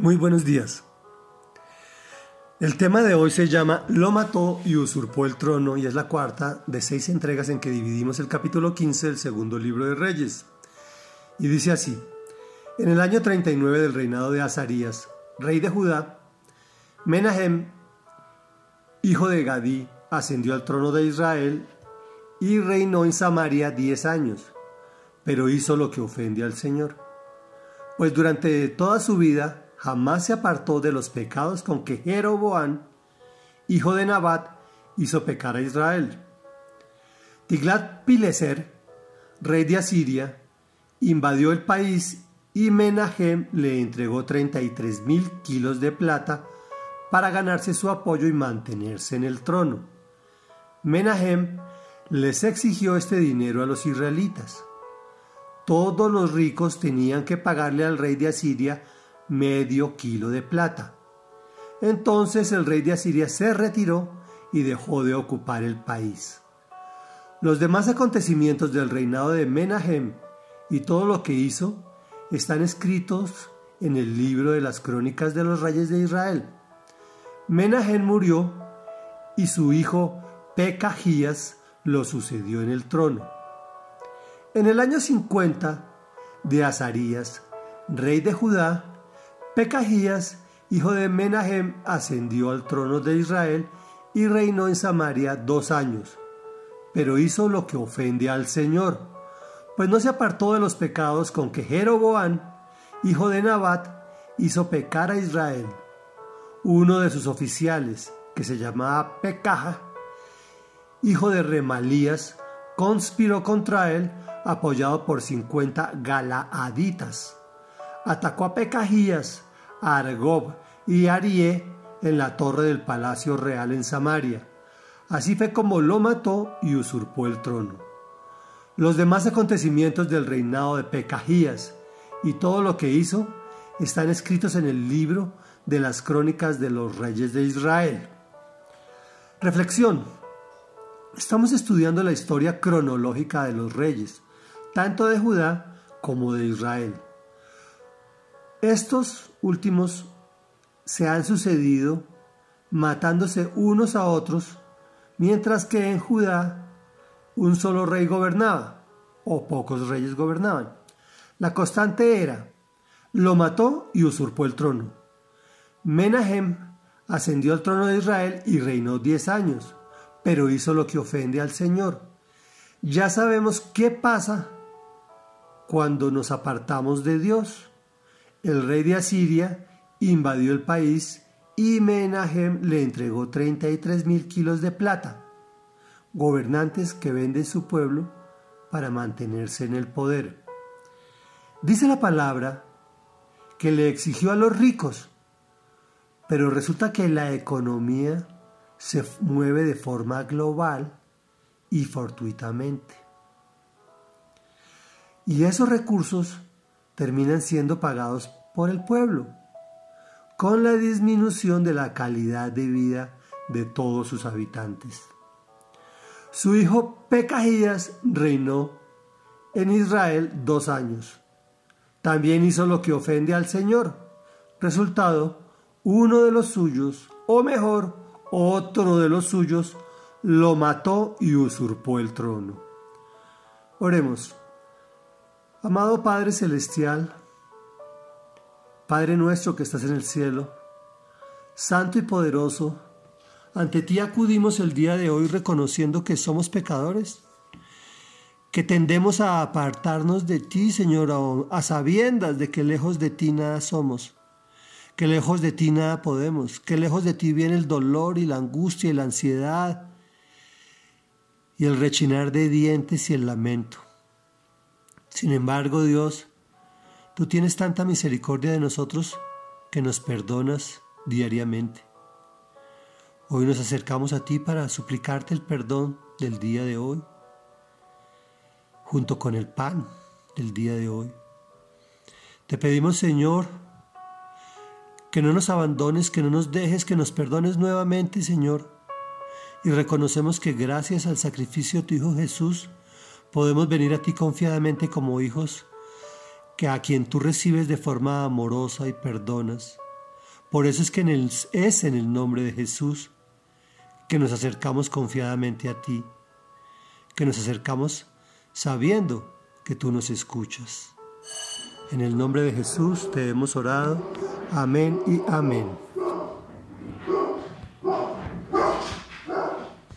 Muy buenos días. El tema de hoy se llama Lo mató y usurpó el trono y es la cuarta de seis entregas en que dividimos el capítulo 15 del segundo libro de Reyes. Y dice así, en el año 39 del reinado de Azarías, rey de Judá, Menahem, hijo de Gadí, ascendió al trono de Israel y reinó en Samaria diez años, pero hizo lo que ofende al Señor. Pues durante toda su vida jamás se apartó de los pecados con que Jeroboam, hijo de Nabat, hizo pecar a Israel. Tiglat-Pileser, rey de Asiria, invadió el país y Menahem le entregó 33 mil kilos de plata para ganarse su apoyo y mantenerse en el trono. Menahem les exigió este dinero a los israelitas. Todos los ricos tenían que pagarle al rey de Asiria medio kilo de plata. Entonces el rey de Asiria se retiró y dejó de ocupar el país. Los demás acontecimientos del reinado de Menahem y todo lo que hizo están escritos en el libro de las crónicas de los reyes de Israel. Menahem murió y su hijo Pekajías lo sucedió en el trono. En el año 50 de Azarías, rey de Judá, Pecajías, hijo de Menahem, ascendió al trono de Israel y reinó en Samaria dos años, pero hizo lo que ofende al Señor, pues no se apartó de los pecados con que Jeroboam, hijo de Nabat, hizo pecar a Israel. Uno de sus oficiales, que se llamaba Pecaja, hijo de Remalías, conspiró contra él, apoyado por cincuenta galaaditas. Atacó a Pecajías, Argob y Arié en la torre del palacio real en Samaria. Así fue como lo mató y usurpó el trono. Los demás acontecimientos del reinado de Pecajías y todo lo que hizo están escritos en el libro de las crónicas de los reyes de Israel. Reflexión. Estamos estudiando la historia cronológica de los reyes, tanto de Judá como de Israel. Estos últimos se han sucedido matándose unos a otros, mientras que en Judá un solo rey gobernaba, o pocos reyes gobernaban. La constante era, lo mató y usurpó el trono. Menahem ascendió al trono de Israel y reinó diez años, pero hizo lo que ofende al Señor. Ya sabemos qué pasa cuando nos apartamos de Dios el rey de Asiria invadió el país y Menahem le entregó 33 mil kilos de plata, gobernantes que venden su pueblo para mantenerse en el poder. Dice la palabra que le exigió a los ricos, pero resulta que la economía se mueve de forma global y fortuitamente. Y esos recursos terminan siendo pagados por el pueblo, con la disminución de la calidad de vida de todos sus habitantes. Su hijo Pecajías reinó en Israel dos años. También hizo lo que ofende al Señor. Resultado, uno de los suyos, o mejor, otro de los suyos, lo mató y usurpó el trono. Oremos. Amado Padre Celestial, Padre nuestro que estás en el cielo, Santo y poderoso, ante ti acudimos el día de hoy reconociendo que somos pecadores, que tendemos a apartarnos de ti, Señor, a sabiendas de que lejos de ti nada somos, que lejos de ti nada podemos, que lejos de ti viene el dolor y la angustia y la ansiedad y el rechinar de dientes y el lamento. Sin embargo, Dios, tú tienes tanta misericordia de nosotros que nos perdonas diariamente. Hoy nos acercamos a ti para suplicarte el perdón del día de hoy, junto con el pan del día de hoy. Te pedimos, Señor, que no nos abandones, que no nos dejes, que nos perdones nuevamente, Señor. Y reconocemos que gracias al sacrificio de tu Hijo Jesús, podemos venir a ti confiadamente como hijos, que a quien tú recibes de forma amorosa y perdonas, Por eso es que en el, es en el nombre de Jesús que nos acercamos confiadamente a ti, que nos acercamos sabiendo que tú nos escuchas. En el nombre de Jesús te hemos orado. Amén y amén.